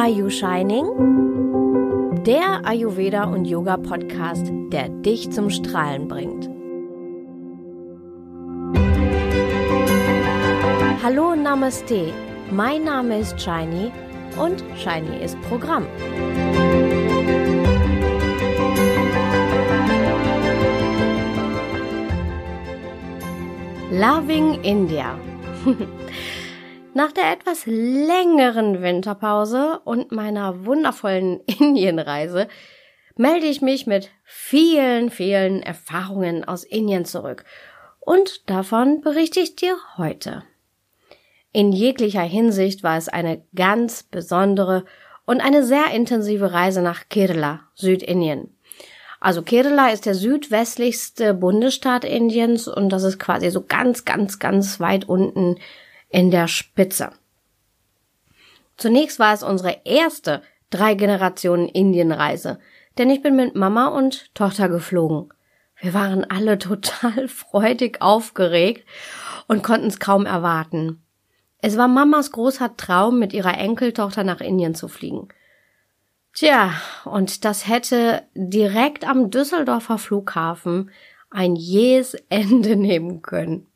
Are You Shining? Der Ayurveda und Yoga Podcast, der dich zum Strahlen bringt. Hallo Namaste, mein Name ist Shiny und Shiny ist Programm. Loving India. Nach der etwas längeren Winterpause und meiner wundervollen Indienreise melde ich mich mit vielen, vielen Erfahrungen aus Indien zurück. Und davon berichte ich dir heute. In jeglicher Hinsicht war es eine ganz besondere und eine sehr intensive Reise nach Kerala, Südindien. Also Kerala ist der südwestlichste Bundesstaat Indiens und das ist quasi so ganz, ganz, ganz weit unten in der Spitze. Zunächst war es unsere erste drei Generationen Indienreise, denn ich bin mit Mama und Tochter geflogen. Wir waren alle total freudig aufgeregt und konnten es kaum erwarten. Es war Mamas großer Traum, mit ihrer Enkeltochter nach Indien zu fliegen. Tja, und das hätte direkt am Düsseldorfer Flughafen ein jähes Ende nehmen können.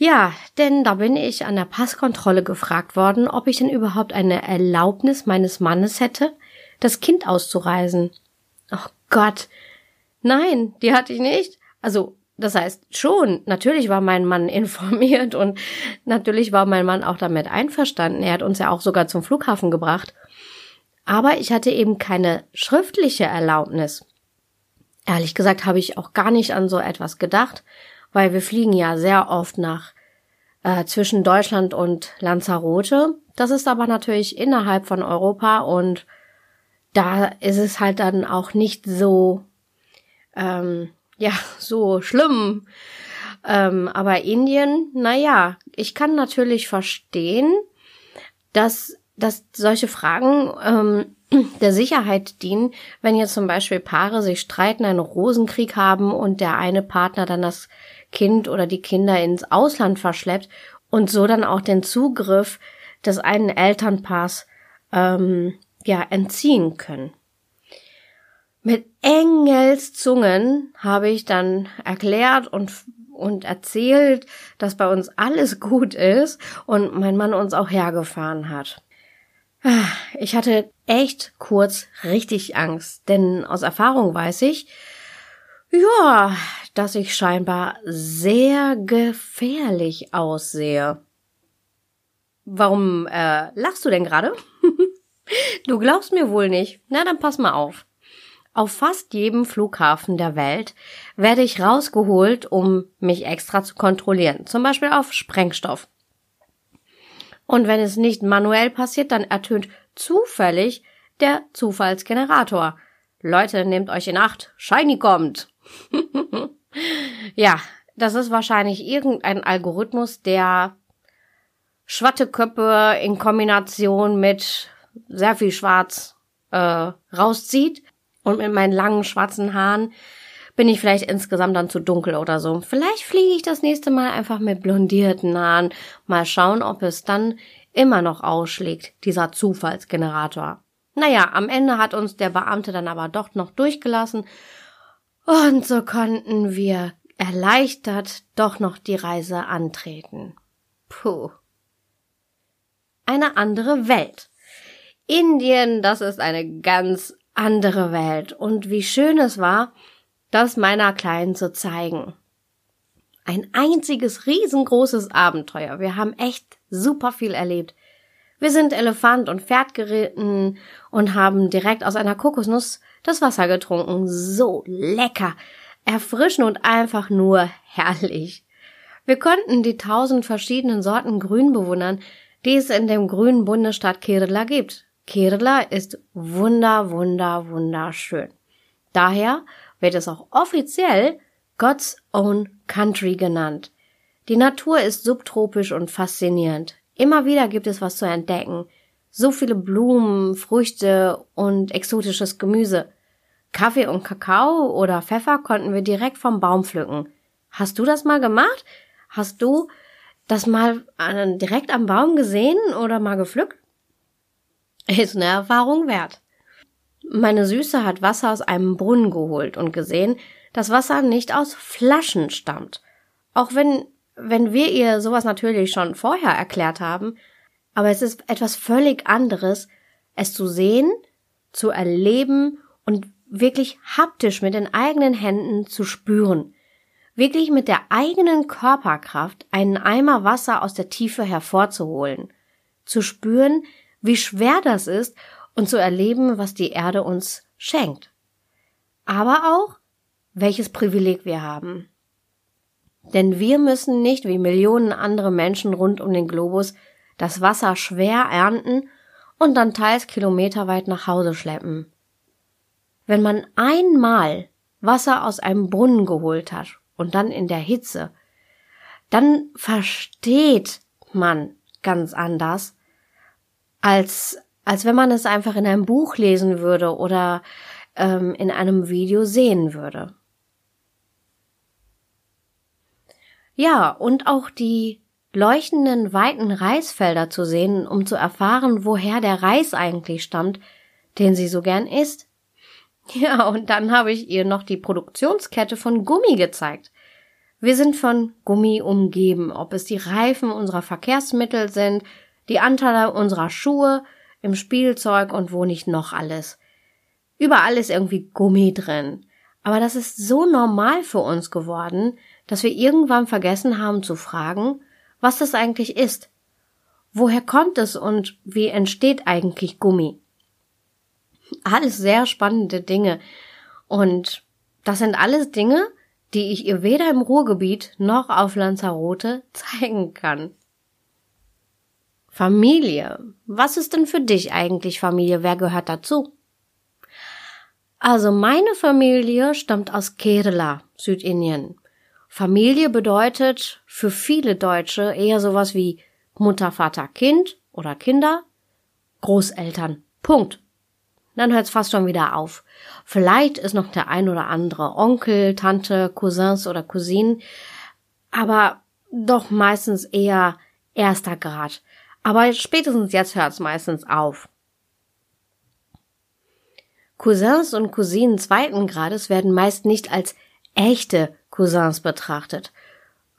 Ja, denn da bin ich an der Passkontrolle gefragt worden, ob ich denn überhaupt eine Erlaubnis meines Mannes hätte, das Kind auszureisen. Oh Gott. Nein, die hatte ich nicht. Also, das heißt schon, natürlich war mein Mann informiert und natürlich war mein Mann auch damit einverstanden. Er hat uns ja auch sogar zum Flughafen gebracht. Aber ich hatte eben keine schriftliche Erlaubnis. Ehrlich gesagt habe ich auch gar nicht an so etwas gedacht weil wir fliegen ja sehr oft nach äh, zwischen Deutschland und Lanzarote. Das ist aber natürlich innerhalb von Europa und da ist es halt dann auch nicht so ähm, ja so schlimm. Ähm, aber Indien, naja, ich kann natürlich verstehen, dass dass solche Fragen ähm, der Sicherheit dienen, wenn jetzt zum Beispiel Paare sich streiten, einen Rosenkrieg haben und der eine Partner dann das Kind oder die Kinder ins Ausland verschleppt und so dann auch den Zugriff des einen Elternpaars ähm, ja entziehen können. Mit Engelszungen habe ich dann erklärt und und erzählt, dass bei uns alles gut ist und mein Mann uns auch hergefahren hat. Ich hatte echt kurz richtig Angst, denn aus Erfahrung weiß ich, ja, dass ich scheinbar sehr gefährlich aussehe. Warum äh, lachst du denn gerade? du glaubst mir wohl nicht. Na, dann pass mal auf. Auf fast jedem Flughafen der Welt werde ich rausgeholt, um mich extra zu kontrollieren. Zum Beispiel auf Sprengstoff. Und wenn es nicht manuell passiert, dann ertönt zufällig der Zufallsgenerator. Leute, nehmt euch in Acht. Shiny kommt. ja, das ist wahrscheinlich irgendein Algorithmus, der Schwatteköppe in Kombination mit sehr viel Schwarz äh, rauszieht. Und mit meinen langen schwarzen Haaren bin ich vielleicht insgesamt dann zu dunkel oder so. Vielleicht fliege ich das nächste Mal einfach mit blondierten Haaren. Mal schauen, ob es dann immer noch ausschlägt, dieser Zufallsgenerator. Naja, am Ende hat uns der Beamte dann aber doch noch durchgelassen und so konnten wir erleichtert doch noch die Reise antreten. Puh. Eine andere Welt. Indien, das ist eine ganz andere Welt. Und wie schön es war, das meiner Kleinen zu zeigen. Ein einziges riesengroßes Abenteuer. Wir haben echt super viel erlebt. Wir sind Elefant und Pferd geritten und haben direkt aus einer Kokosnuss das Wasser getrunken. So lecker, erfrischend und einfach nur herrlich. Wir konnten die tausend verschiedenen Sorten Grün bewundern, die es in dem grünen Bundesstaat Kerala gibt. Kerala ist wunder, wunder, wunderschön. Daher wird es auch offiziell God's Own Country genannt. Die Natur ist subtropisch und faszinierend. Immer wieder gibt es was zu entdecken. So viele Blumen, Früchte und exotisches Gemüse. Kaffee und Kakao oder Pfeffer konnten wir direkt vom Baum pflücken. Hast du das mal gemacht? Hast du das mal direkt am Baum gesehen oder mal gepflückt? Ist eine Erfahrung wert. Meine Süße hat Wasser aus einem Brunnen geholt und gesehen, dass Wasser nicht aus Flaschen stammt. Auch wenn, wenn wir ihr sowas natürlich schon vorher erklärt haben, aber es ist etwas völlig anderes, es zu sehen, zu erleben und wirklich haptisch mit den eigenen Händen zu spüren. Wirklich mit der eigenen Körperkraft einen Eimer Wasser aus der Tiefe hervorzuholen. Zu spüren, wie schwer das ist und zu erleben, was die Erde uns schenkt. Aber auch, welches Privileg wir haben. Denn wir müssen nicht wie Millionen andere Menschen rund um den Globus das Wasser schwer ernten und dann teils kilometerweit nach Hause schleppen. Wenn man einmal Wasser aus einem Brunnen geholt hat und dann in der Hitze, dann versteht man ganz anders, als als wenn man es einfach in einem Buch lesen würde oder ähm, in einem Video sehen würde. Ja, und auch die leuchtenden weiten Reisfelder zu sehen, um zu erfahren, woher der Reis eigentlich stammt, den sie so gern isst. Ja, und dann habe ich ihr noch die Produktionskette von Gummi gezeigt. Wir sind von Gummi umgeben, ob es die Reifen unserer Verkehrsmittel sind, die Anteile unserer Schuhe, im Spielzeug und wo nicht noch alles. Überall ist irgendwie Gummi drin. Aber das ist so normal für uns geworden, dass wir irgendwann vergessen haben zu fragen, was das eigentlich ist. Woher kommt es und wie entsteht eigentlich Gummi? Alles sehr spannende Dinge. Und das sind alles Dinge, die ich ihr weder im Ruhrgebiet noch auf Lanzarote zeigen kann. Familie. Was ist denn für dich eigentlich Familie? Wer gehört dazu? Also meine Familie stammt aus Kerala, Südindien. Familie bedeutet für viele Deutsche eher sowas wie Mutter, Vater, Kind oder Kinder, Großeltern. Punkt. Dann hört's fast schon wieder auf. Vielleicht ist noch der ein oder andere Onkel, Tante, Cousins oder Cousinen, aber doch meistens eher erster Grad. Aber spätestens jetzt hört es meistens auf. Cousins und Cousinen zweiten Grades werden meist nicht als echte Cousins betrachtet.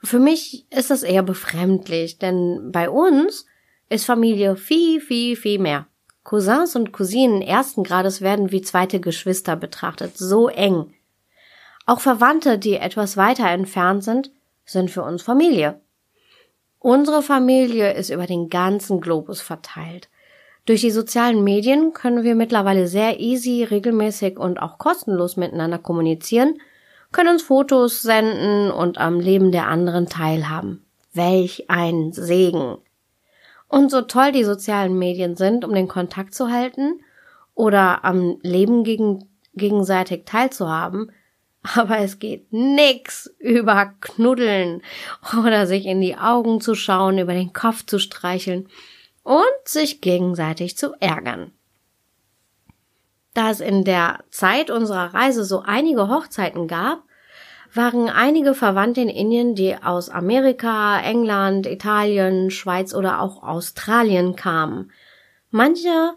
Für mich ist das eher befremdlich, denn bei uns ist Familie viel, viel, viel mehr. Cousins und Cousinen ersten Grades werden wie zweite Geschwister betrachtet, so eng. Auch Verwandte, die etwas weiter entfernt sind, sind für uns Familie. Unsere Familie ist über den ganzen Globus verteilt. Durch die sozialen Medien können wir mittlerweile sehr easy, regelmäßig und auch kostenlos miteinander kommunizieren, können uns Fotos senden und am Leben der anderen teilhaben. Welch ein Segen! Und so toll die sozialen Medien sind, um den Kontakt zu halten oder am Leben gegen, gegenseitig teilzuhaben, aber es geht nix über Knuddeln oder sich in die Augen zu schauen, über den Kopf zu streicheln und sich gegenseitig zu ärgern. Da es in der Zeit unserer Reise so einige Hochzeiten gab, waren einige Verwandte in Indien, die aus Amerika, England, Italien, Schweiz oder auch Australien kamen. Manche,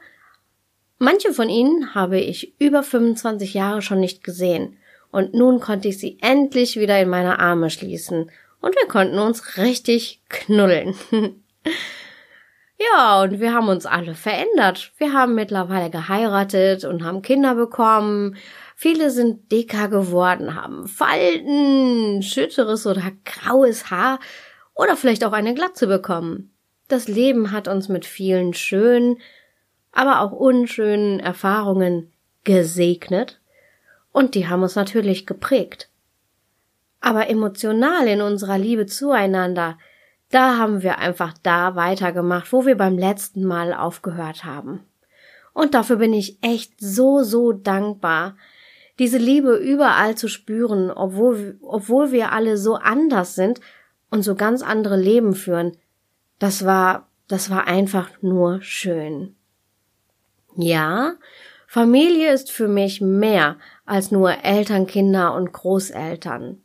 manche von ihnen habe ich über 25 Jahre schon nicht gesehen und nun konnte ich sie endlich wieder in meine Arme schließen und wir konnten uns richtig knuddeln. ja, und wir haben uns alle verändert. Wir haben mittlerweile geheiratet und haben Kinder bekommen. Viele sind dicker geworden, haben Falten, schütteres oder graues Haar oder vielleicht auch eine Glatze bekommen. Das Leben hat uns mit vielen schönen, aber auch unschönen Erfahrungen gesegnet und die haben uns natürlich geprägt. Aber emotional in unserer Liebe zueinander, da haben wir einfach da weitergemacht, wo wir beim letzten Mal aufgehört haben. Und dafür bin ich echt so, so dankbar, diese Liebe überall zu spüren, obwohl, obwohl wir alle so anders sind und so ganz andere Leben führen. Das war, das war einfach nur schön. Ja, Familie ist für mich mehr als nur Eltern, Kinder und Großeltern.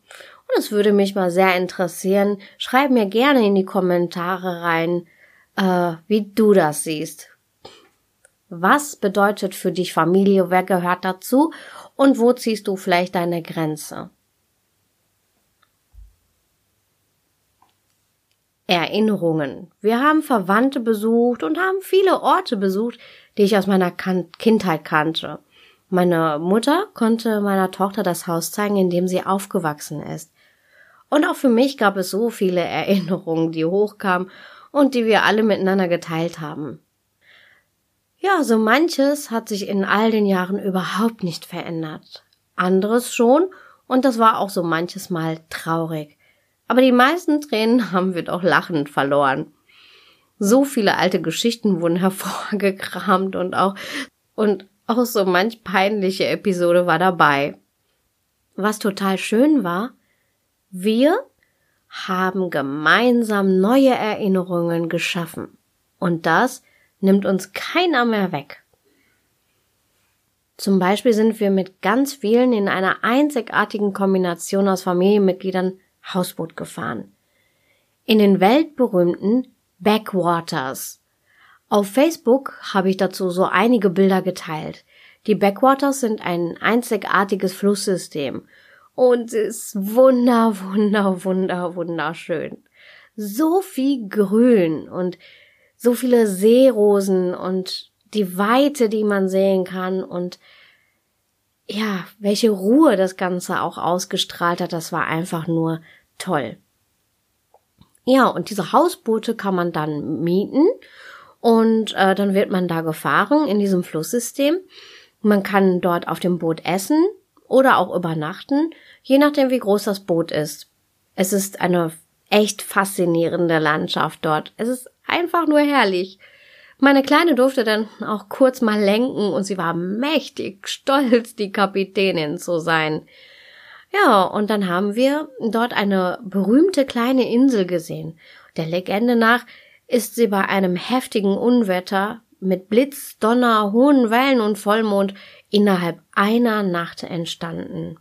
Und es würde mich mal sehr interessieren, schreib mir gerne in die Kommentare rein, äh, wie du das siehst. Was bedeutet für dich Familie? Wer gehört dazu? Und wo ziehst du vielleicht deine Grenze? Erinnerungen. Wir haben Verwandte besucht und haben viele Orte besucht, die ich aus meiner kan Kindheit kannte. Meine Mutter konnte meiner Tochter das Haus zeigen, in dem sie aufgewachsen ist. Und auch für mich gab es so viele Erinnerungen, die hochkamen und die wir alle miteinander geteilt haben. Ja, so manches hat sich in all den Jahren überhaupt nicht verändert. Anderes schon, und das war auch so manches Mal traurig. Aber die meisten Tränen haben wir doch lachend verloren. So viele alte Geschichten wurden hervorgekramt und auch, und auch so manch peinliche Episode war dabei. Was total schön war, wir haben gemeinsam neue Erinnerungen geschaffen. Und das nimmt uns keiner mehr weg. Zum Beispiel sind wir mit ganz vielen in einer einzigartigen Kombination aus Familienmitgliedern Hausboot gefahren. In den weltberühmten Backwaters. Auf Facebook habe ich dazu so einige Bilder geteilt. Die Backwaters sind ein einzigartiges Flusssystem und es ist wunder, wunder, wunder, wunderschön. So viel Grün und so viele Seerosen und die Weite, die man sehen kann und ja, welche Ruhe das Ganze auch ausgestrahlt hat, das war einfach nur toll. Ja, und diese Hausboote kann man dann mieten und äh, dann wird man da gefahren in diesem Flusssystem. Man kann dort auf dem Boot essen oder auch übernachten, je nachdem wie groß das Boot ist. Es ist eine echt faszinierende Landschaft dort. Es ist einfach nur herrlich. Meine Kleine durfte dann auch kurz mal lenken und sie war mächtig stolz, die Kapitänin zu sein. Ja, und dann haben wir dort eine berühmte kleine Insel gesehen. Der Legende nach ist sie bei einem heftigen Unwetter mit Blitz, Donner, hohen Wellen und Vollmond innerhalb einer Nacht entstanden.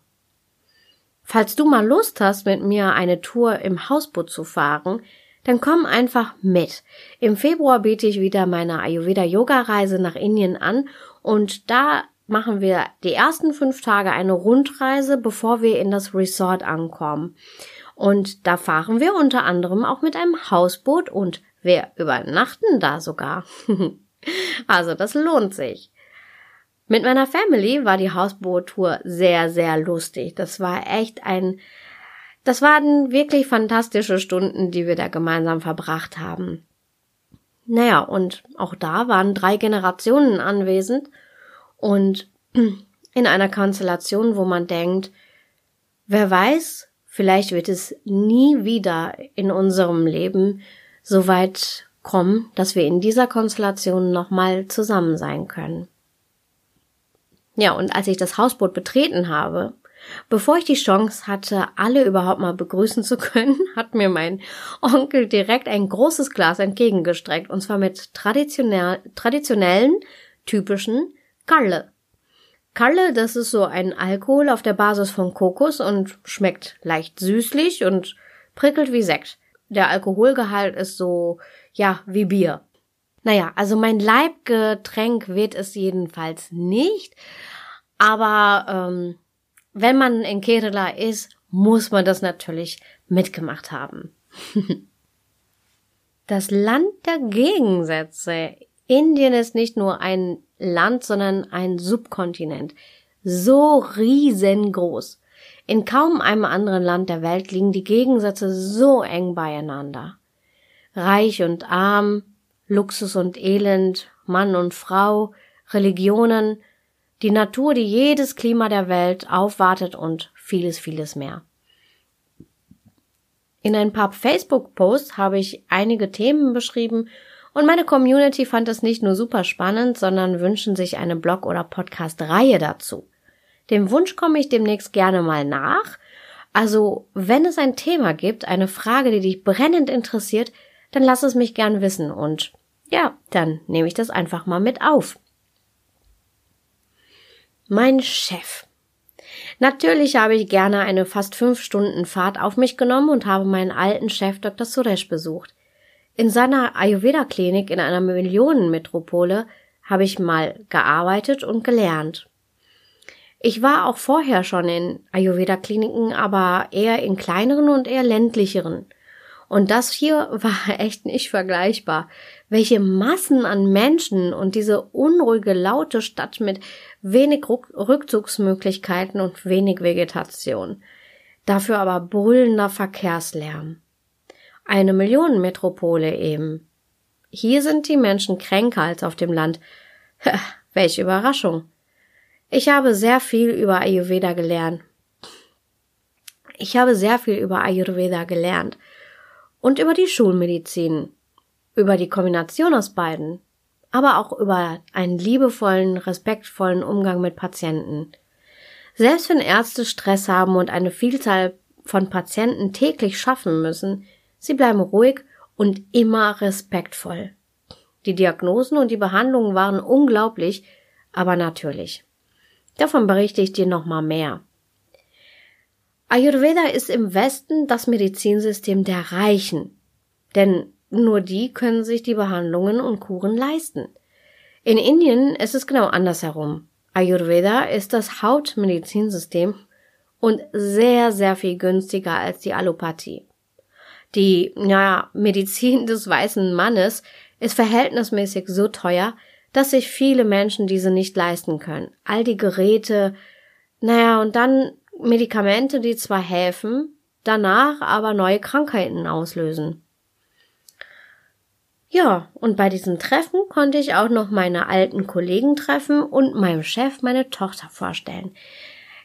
Falls du mal Lust hast, mit mir eine Tour im Hausboot zu fahren, dann komm einfach mit. Im Februar biete ich wieder meine Ayurveda Yoga Reise nach Indien an und da machen wir die ersten fünf Tage eine Rundreise, bevor wir in das Resort ankommen. Und da fahren wir unter anderem auch mit einem Hausboot und wir übernachten da sogar. also das lohnt sich. Mit meiner Family war die Hausboot-Tour sehr, sehr lustig. Das war echt ein, das waren wirklich fantastische Stunden, die wir da gemeinsam verbracht haben. Naja, und auch da waren drei Generationen anwesend und in einer Konstellation, wo man denkt, wer weiß, vielleicht wird es nie wieder in unserem Leben so weit kommen, dass wir in dieser Konstellation nochmal zusammen sein können. Ja, und als ich das Hausboot betreten habe, bevor ich die Chance hatte, alle überhaupt mal begrüßen zu können, hat mir mein Onkel direkt ein großes Glas entgegengestreckt, und zwar mit traditionell, traditionellen, typischen Kalle. Kalle, das ist so ein Alkohol auf der Basis von Kokos und schmeckt leicht süßlich und prickelt wie Sekt. Der Alkoholgehalt ist so, ja, wie Bier. Naja, also mein Leibgetränk wird es jedenfalls nicht. Aber ähm, wenn man in Kerala ist, muss man das natürlich mitgemacht haben. das Land der Gegensätze. Indien ist nicht nur ein Land, sondern ein Subkontinent. So riesengroß. In kaum einem anderen Land der Welt liegen die Gegensätze so eng beieinander. Reich und arm, Luxus und Elend, Mann und Frau, Religionen, die Natur, die jedes Klima der Welt aufwartet und vieles, vieles mehr. In ein paar Facebook-Posts habe ich einige Themen beschrieben und meine Community fand es nicht nur super spannend, sondern wünschen sich eine Blog- oder Podcast-Reihe dazu. Dem Wunsch komme ich demnächst gerne mal nach. Also, wenn es ein Thema gibt, eine Frage, die dich brennend interessiert, dann lass es mich gern wissen und ja, dann nehme ich das einfach mal mit auf. Mein Chef. Natürlich habe ich gerne eine fast fünf Stunden Fahrt auf mich genommen und habe meinen alten Chef Dr. Suresh besucht. In seiner Ayurveda-Klinik in einer Millionenmetropole habe ich mal gearbeitet und gelernt. Ich war auch vorher schon in Ayurveda-Kliniken, aber eher in kleineren und eher ländlicheren. Und das hier war echt nicht vergleichbar. Welche Massen an Menschen und diese unruhige, laute Stadt mit wenig Rückzugsmöglichkeiten und wenig Vegetation. Dafür aber brüllender Verkehrslärm. Eine Millionenmetropole eben. Hier sind die Menschen kränker als auf dem Land. Welche Überraschung. Ich habe sehr viel über Ayurveda gelernt. Ich habe sehr viel über Ayurveda gelernt und über die Schulmedizin, über die Kombination aus beiden, aber auch über einen liebevollen, respektvollen Umgang mit Patienten. Selbst wenn Ärzte Stress haben und eine Vielzahl von Patienten täglich schaffen müssen, sie bleiben ruhig und immer respektvoll. Die Diagnosen und die Behandlungen waren unglaublich, aber natürlich. Davon berichte ich dir nochmal mehr. Ayurveda ist im Westen das Medizinsystem der Reichen, denn nur die können sich die Behandlungen und Kuren leisten. In Indien ist es genau andersherum. Ayurveda ist das Hauptmedizinsystem und sehr, sehr viel günstiger als die Allopathie. Die, naja, Medizin des weißen Mannes ist verhältnismäßig so teuer, dass sich viele Menschen diese nicht leisten können. All die Geräte, naja, und dann Medikamente, die zwar helfen, danach aber neue Krankheiten auslösen. Ja, und bei diesem Treffen konnte ich auch noch meine alten Kollegen treffen und meinem Chef meine Tochter vorstellen.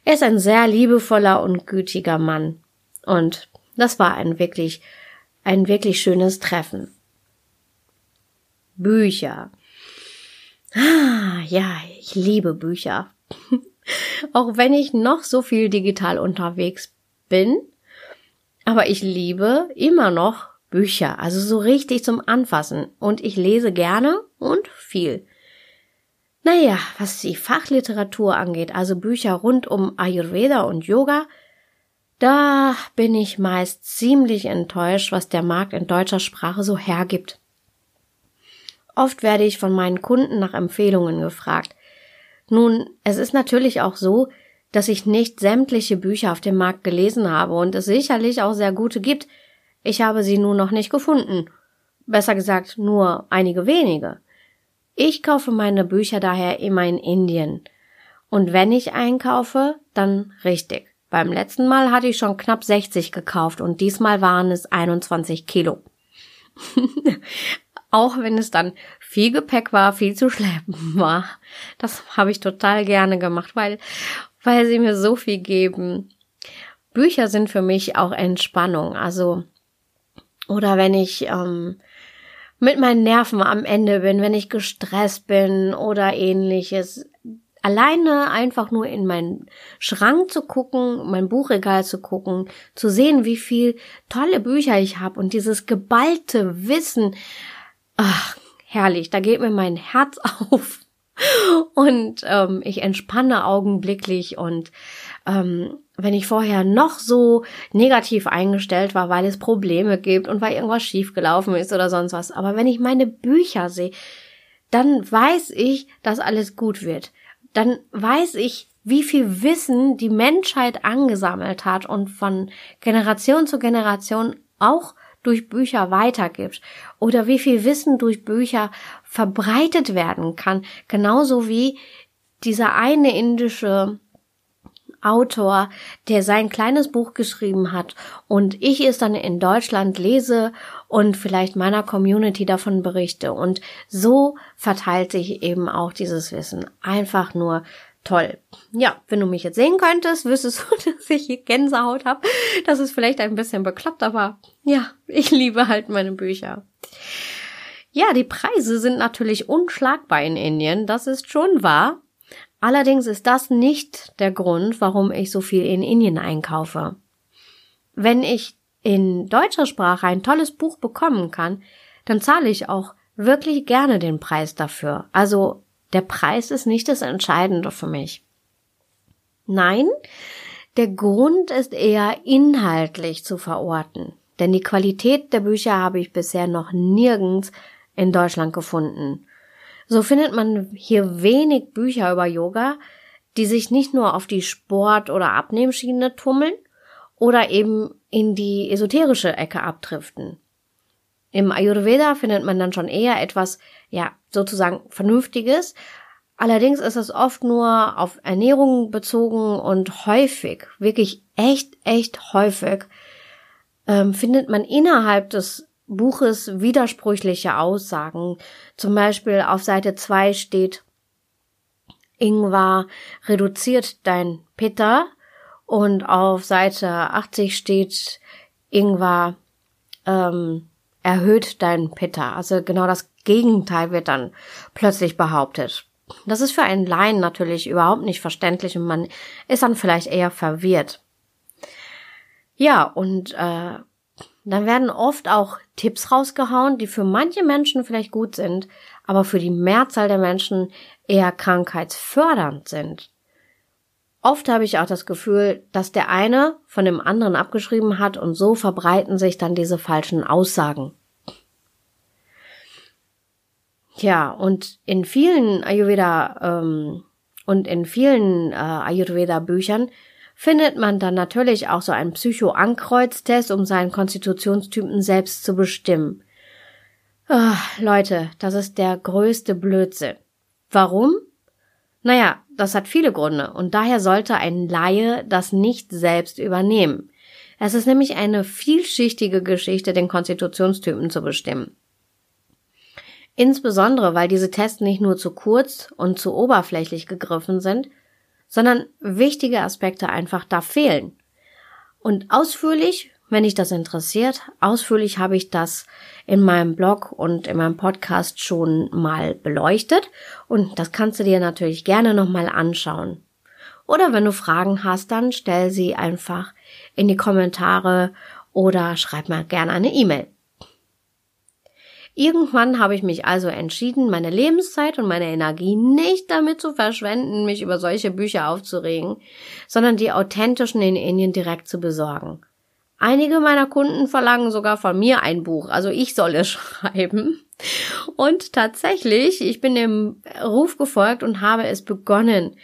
Er ist ein sehr liebevoller und gütiger Mann. Und das war ein wirklich, ein wirklich schönes Treffen. Bücher. Ah, ja, ich liebe Bücher. Auch wenn ich noch so viel digital unterwegs bin, aber ich liebe immer noch Bücher, also so richtig zum Anfassen. Und ich lese gerne und viel. Naja, was die Fachliteratur angeht, also Bücher rund um Ayurveda und Yoga, da bin ich meist ziemlich enttäuscht, was der Markt in deutscher Sprache so hergibt. Oft werde ich von meinen Kunden nach Empfehlungen gefragt. Nun, es ist natürlich auch so, dass ich nicht sämtliche Bücher auf dem Markt gelesen habe und es sicherlich auch sehr gute gibt. Ich habe sie nur noch nicht gefunden. Besser gesagt, nur einige wenige. Ich kaufe meine Bücher daher immer in Indien. Und wenn ich einkaufe, dann richtig. Beim letzten Mal hatte ich schon knapp 60 gekauft und diesmal waren es 21 Kilo. auch wenn es dann viel Gepäck war, viel zu schleppen war. Das habe ich total gerne gemacht, weil, weil sie mir so viel geben. Bücher sind für mich auch Entspannung. Also, oder wenn ich ähm, mit meinen Nerven am Ende bin, wenn ich gestresst bin oder ähnliches. Alleine einfach nur in meinen Schrank zu gucken, mein Buchregal zu gucken, zu sehen, wie viel tolle Bücher ich habe und dieses geballte Wissen, ach, herrlich, da geht mir mein Herz auf und ähm, ich entspanne augenblicklich und ähm, wenn ich vorher noch so negativ eingestellt war, weil es Probleme gibt und weil irgendwas schiefgelaufen ist oder sonst was, aber wenn ich meine Bücher sehe, dann weiß ich, dass alles gut wird. Dann weiß ich, wie viel Wissen die Menschheit angesammelt hat und von Generation zu Generation auch durch Bücher weitergibt oder wie viel Wissen durch Bücher verbreitet werden kann, genauso wie dieser eine indische Autor, der sein kleines Buch geschrieben hat und ich es dann in Deutschland lese und vielleicht meiner Community davon berichte. Und so verteilt sich eben auch dieses Wissen. Einfach nur toll. Ja, wenn du mich jetzt sehen könntest, wüsstest du, dass ich hier Gänsehaut habe. Das ist vielleicht ein bisschen bekloppt, aber ja, ich liebe halt meine Bücher. Ja, die Preise sind natürlich unschlagbar in Indien, das ist schon wahr. Allerdings ist das nicht der Grund, warum ich so viel in Indien einkaufe. Wenn ich in deutscher Sprache ein tolles Buch bekommen kann, dann zahle ich auch wirklich gerne den Preis dafür. Also der Preis ist nicht das Entscheidende für mich. Nein, der Grund ist eher inhaltlich zu verorten, denn die Qualität der Bücher habe ich bisher noch nirgends in Deutschland gefunden. So findet man hier wenig Bücher über Yoga, die sich nicht nur auf die Sport- oder Abnehmschiene tummeln oder eben in die esoterische Ecke abdriften. Im Ayurveda findet man dann schon eher etwas, ja, sozusagen Vernünftiges. Allerdings ist es oft nur auf Ernährung bezogen und häufig, wirklich echt, echt häufig, ähm, findet man innerhalb des Buches widersprüchliche Aussagen. Zum Beispiel auf Seite 2 steht, Ingwer reduziert dein Pitta und auf Seite 80 steht, Ingwer ähm, erhöht dein Pitta. Also genau das Gegenteil wird dann plötzlich behauptet. Das ist für einen Laien natürlich überhaupt nicht verständlich und man ist dann vielleicht eher verwirrt. Ja, und äh, dann werden oft auch Tipps rausgehauen, die für manche Menschen vielleicht gut sind, aber für die Mehrzahl der Menschen eher krankheitsfördernd sind. Oft habe ich auch das Gefühl, dass der eine von dem anderen abgeschrieben hat und so verbreiten sich dann diese falschen Aussagen. Ja, und in vielen Ayurveda ähm, und in vielen äh, Ayurveda Büchern findet man dann natürlich auch so einen Psycho-Ankreuztest, um seinen Konstitutionstypen selbst zu bestimmen. Oh, Leute, das ist der größte Blödsinn. Warum? Naja, das hat viele Gründe und daher sollte ein Laie das nicht selbst übernehmen. Es ist nämlich eine vielschichtige Geschichte, den Konstitutionstypen zu bestimmen. Insbesondere, weil diese Tests nicht nur zu kurz und zu oberflächlich gegriffen sind, sondern wichtige Aspekte einfach da fehlen. Und ausführlich wenn dich das interessiert, ausführlich habe ich das in meinem Blog und in meinem Podcast schon mal beleuchtet und das kannst du dir natürlich gerne nochmal anschauen. Oder wenn du Fragen hast, dann stell sie einfach in die Kommentare oder schreib mir gerne eine E-Mail. Irgendwann habe ich mich also entschieden, meine Lebenszeit und meine Energie nicht damit zu verschwenden, mich über solche Bücher aufzuregen, sondern die authentischen in Indien direkt zu besorgen. Einige meiner Kunden verlangen sogar von mir ein Buch, also ich soll es schreiben. Und tatsächlich, ich bin dem Ruf gefolgt und habe es begonnen.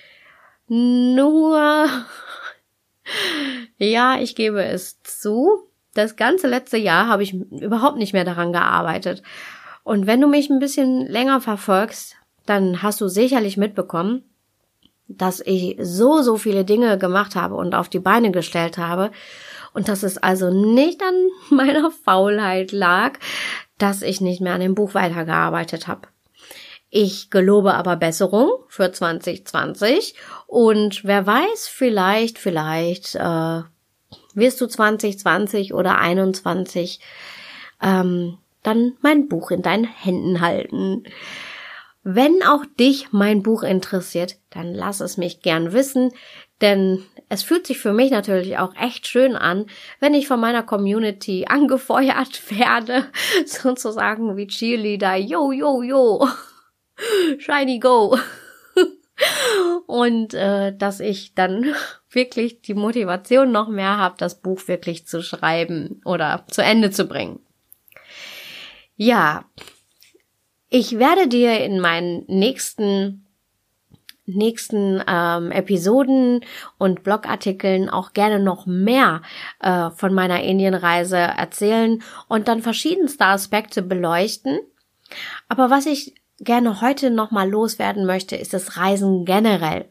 Nur, ja, ich gebe es zu, das ganze letzte Jahr habe ich überhaupt nicht mehr daran gearbeitet. Und wenn du mich ein bisschen länger verfolgst, dann hast du sicherlich mitbekommen, dass ich so, so viele Dinge gemacht habe und auf die Beine gestellt habe und dass es also nicht an meiner Faulheit lag, dass ich nicht mehr an dem Buch weitergearbeitet habe. Ich gelobe aber Besserung für 2020 und wer weiß, vielleicht, vielleicht äh, wirst du 2020 oder 21 ähm, dann mein Buch in deinen Händen halten. Wenn auch dich mein Buch interessiert, dann lass es mich gern wissen, denn es fühlt sich für mich natürlich auch echt schön an, wenn ich von meiner Community angefeuert werde, sozusagen wie Cheerleader, yo, yo, yo, shiny go. Und äh, dass ich dann wirklich die Motivation noch mehr habe, das Buch wirklich zu schreiben oder zu Ende zu bringen. Ja, ich werde dir in meinen nächsten nächsten ähm, Episoden und Blogartikeln auch gerne noch mehr äh, von meiner Indienreise erzählen und dann verschiedenste Aspekte beleuchten. Aber was ich gerne heute nochmal loswerden möchte, ist das Reisen generell.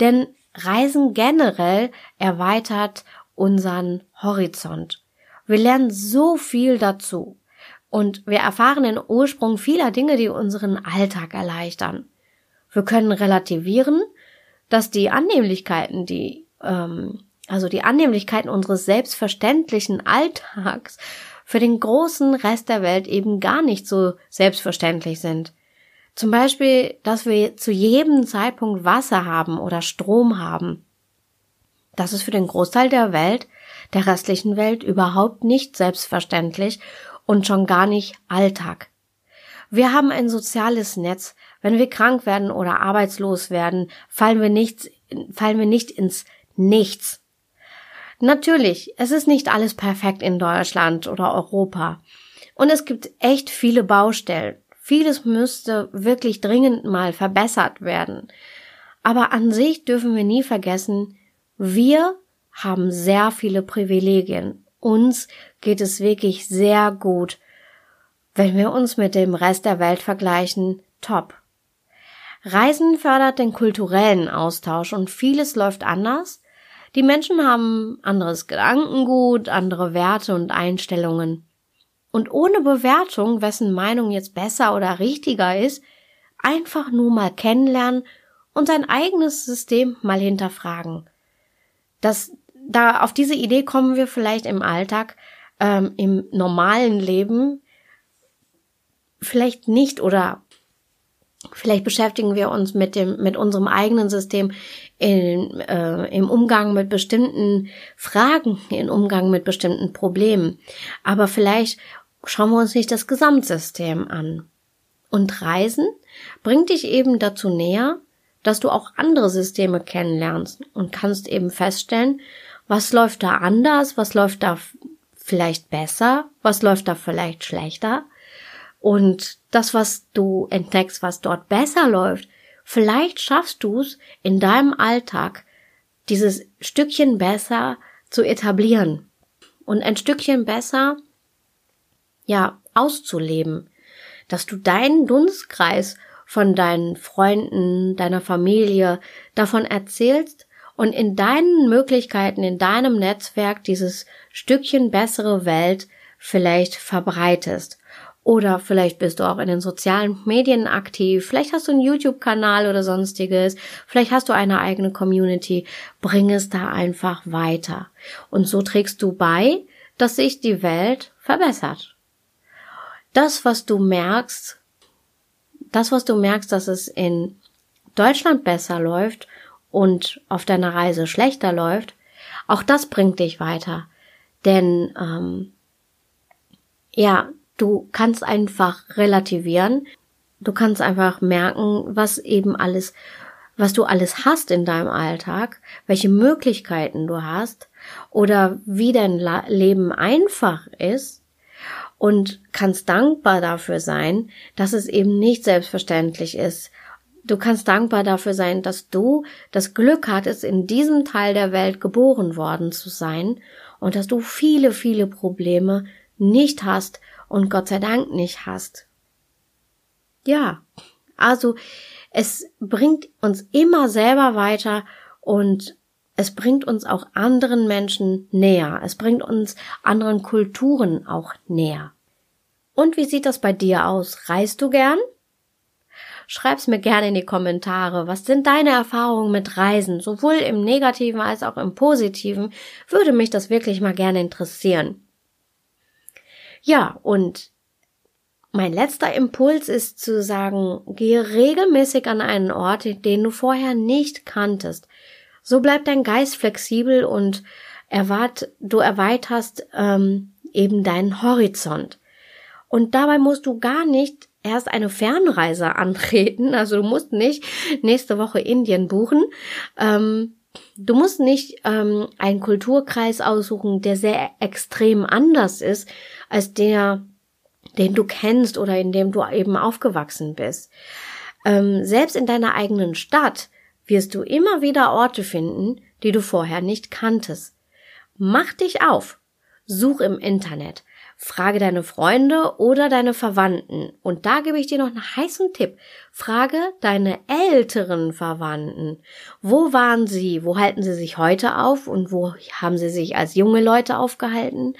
Denn Reisen generell erweitert unseren Horizont. Wir lernen so viel dazu. Und wir erfahren den Ursprung vieler Dinge, die unseren Alltag erleichtern. Wir können relativieren, dass die Annehmlichkeiten, die, ähm, also die Annehmlichkeiten unseres selbstverständlichen Alltags für den großen Rest der Welt eben gar nicht so selbstverständlich sind. Zum Beispiel, dass wir zu jedem Zeitpunkt Wasser haben oder Strom haben. Das ist für den Großteil der Welt, der restlichen Welt überhaupt nicht selbstverständlich und schon gar nicht Alltag. Wir haben ein soziales Netz, wenn wir krank werden oder arbeitslos werden, fallen wir nicht, fallen wir nicht ins Nichts. Natürlich, es ist nicht alles perfekt in Deutschland oder Europa. Und es gibt echt viele Baustellen. Vieles müsste wirklich dringend mal verbessert werden. Aber an sich dürfen wir nie vergessen, wir haben sehr viele Privilegien. Uns geht es wirklich sehr gut. Wenn wir uns mit dem Rest der Welt vergleichen, top. Reisen fördert den kulturellen Austausch und vieles läuft anders. Die Menschen haben anderes Gedankengut, andere Werte und Einstellungen. Und ohne Bewertung, wessen Meinung jetzt besser oder richtiger ist, einfach nur mal kennenlernen und sein eigenes System mal hinterfragen. Das, da auf diese Idee kommen wir vielleicht im Alltag, ähm, im normalen Leben vielleicht nicht oder Vielleicht beschäftigen wir uns mit dem, mit unserem eigenen System in, äh, im Umgang mit bestimmten Fragen, im Umgang mit bestimmten Problemen. Aber vielleicht schauen wir uns nicht das Gesamtsystem an. Und Reisen bringt dich eben dazu näher, dass du auch andere Systeme kennenlernst und kannst eben feststellen, was läuft da anders, was läuft da vielleicht besser, was läuft da vielleicht schlechter. Und das, was du entdeckst, was dort besser läuft, vielleicht schaffst du es in deinem Alltag, dieses Stückchen besser zu etablieren und ein Stückchen besser, ja, auszuleben, dass du deinen Dunstkreis von deinen Freunden, deiner Familie davon erzählst und in deinen Möglichkeiten, in deinem Netzwerk dieses Stückchen bessere Welt vielleicht verbreitest. Oder vielleicht bist du auch in den sozialen Medien aktiv. Vielleicht hast du einen YouTube-Kanal oder sonstiges. Vielleicht hast du eine eigene Community. Bring es da einfach weiter. Und so trägst du bei, dass sich die Welt verbessert. Das, was du merkst, das, was du merkst, dass es in Deutschland besser läuft und auf deiner Reise schlechter läuft, auch das bringt dich weiter. Denn ähm, ja, Du kannst einfach relativieren. Du kannst einfach merken, was eben alles, was du alles hast in deinem Alltag, welche Möglichkeiten du hast oder wie dein Leben einfach ist und kannst dankbar dafür sein, dass es eben nicht selbstverständlich ist. Du kannst dankbar dafür sein, dass du das Glück hattest, in diesem Teil der Welt geboren worden zu sein und dass du viele, viele Probleme nicht hast und Gott sei Dank nicht hast. Ja, also es bringt uns immer selber weiter und es bringt uns auch anderen Menschen näher. Es bringt uns anderen Kulturen auch näher. Und wie sieht das bei dir aus? Reist du gern? Schreib's mir gerne in die Kommentare. Was sind deine Erfahrungen mit Reisen? Sowohl im Negativen als auch im Positiven würde mich das wirklich mal gerne interessieren. Ja, und mein letzter Impuls ist zu sagen, gehe regelmäßig an einen Ort, den du vorher nicht kanntest. So bleibt dein Geist flexibel und erwart, du erweiterst ähm, eben deinen Horizont. Und dabei musst du gar nicht erst eine Fernreise antreten. Also du musst nicht nächste Woche Indien buchen. Ähm, du musst nicht ähm, einen Kulturkreis aussuchen, der sehr extrem anders ist als der, den du kennst oder in dem du eben aufgewachsen bist. Ähm, selbst in deiner eigenen Stadt wirst du immer wieder Orte finden, die du vorher nicht kanntest. Mach dich auf. Such im Internet. Frage deine Freunde oder deine Verwandten. Und da gebe ich dir noch einen heißen Tipp. Frage deine älteren Verwandten. Wo waren sie? Wo halten sie sich heute auf? Und wo haben sie sich als junge Leute aufgehalten?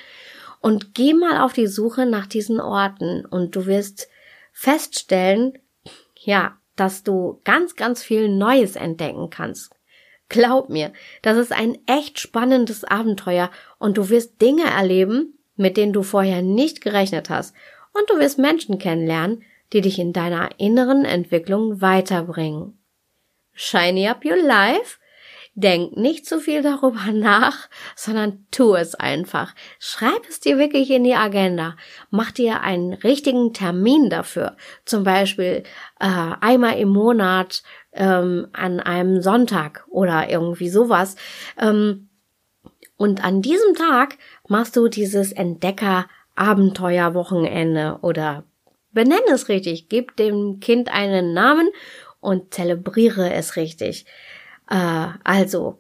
Und geh mal auf die Suche nach diesen Orten und du wirst feststellen, ja, dass du ganz, ganz viel Neues entdecken kannst. Glaub mir, das ist ein echt spannendes Abenteuer und du wirst Dinge erleben, mit denen du vorher nicht gerechnet hast. Und du wirst Menschen kennenlernen, die dich in deiner inneren Entwicklung weiterbringen. Shiny up your life Denk nicht zu viel darüber nach, sondern tu es einfach. Schreib es dir wirklich in die Agenda. Mach dir einen richtigen Termin dafür. Zum Beispiel äh, einmal im Monat ähm, an einem Sonntag oder irgendwie sowas. Ähm, und an diesem Tag machst du dieses Entdecker Abenteuerwochenende oder benenne es richtig, gib dem Kind einen Namen und zelebriere es richtig. Äh, also,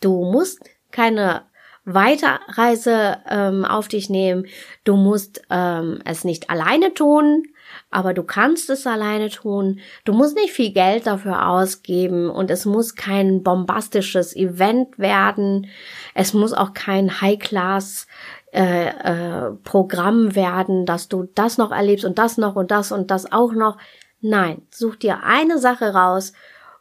du musst keine Weiterreise ähm, auf dich nehmen. Du musst ähm, es nicht alleine tun, aber du kannst es alleine tun. Du musst nicht viel Geld dafür ausgeben und es muss kein bombastisches Event werden. Es muss auch kein High-Class äh, äh, Programm werden, dass du das noch erlebst und das noch und das und das auch noch. Nein, such dir eine Sache raus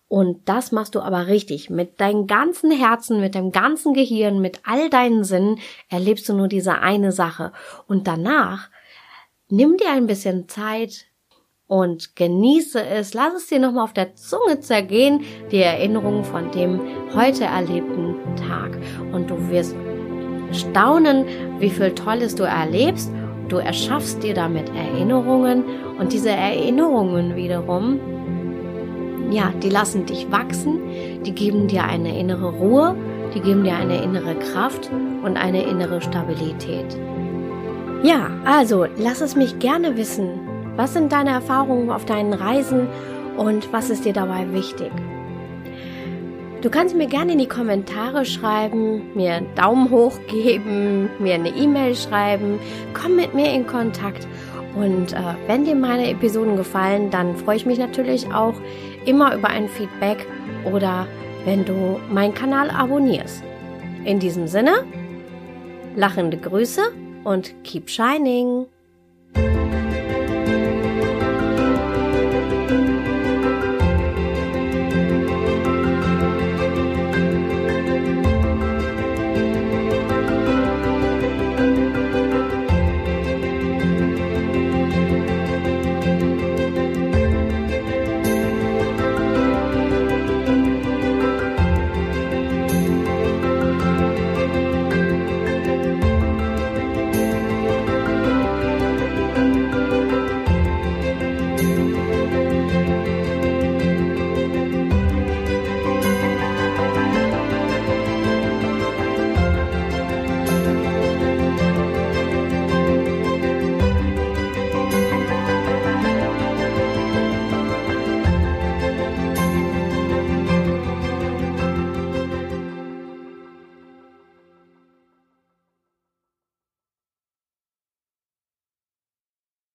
und das machst du aber richtig. Mit deinem ganzen Herzen, mit deinem ganzen Gehirn, mit all deinen Sinnen erlebst du nur diese eine Sache. Und danach nimm dir ein bisschen Zeit und genieße es. Lass es dir nochmal auf der Zunge zergehen, die Erinnerung von dem heute erlebten Tag. Und du wirst staunen, wie viel Tolles du erlebst. Du erschaffst dir damit Erinnerungen und diese Erinnerungen wiederum ja, die lassen dich wachsen, die geben dir eine innere Ruhe, die geben dir eine innere Kraft und eine innere Stabilität. Ja, also lass es mich gerne wissen. Was sind deine Erfahrungen auf deinen Reisen und was ist dir dabei wichtig? Du kannst mir gerne in die Kommentare schreiben, mir einen Daumen hoch geben, mir eine E-Mail schreiben, komm mit mir in Kontakt. Und äh, wenn dir meine Episoden gefallen, dann freue ich mich natürlich auch immer über ein Feedback oder wenn du meinen Kanal abonnierst. In diesem Sinne, lachende Grüße und keep shining!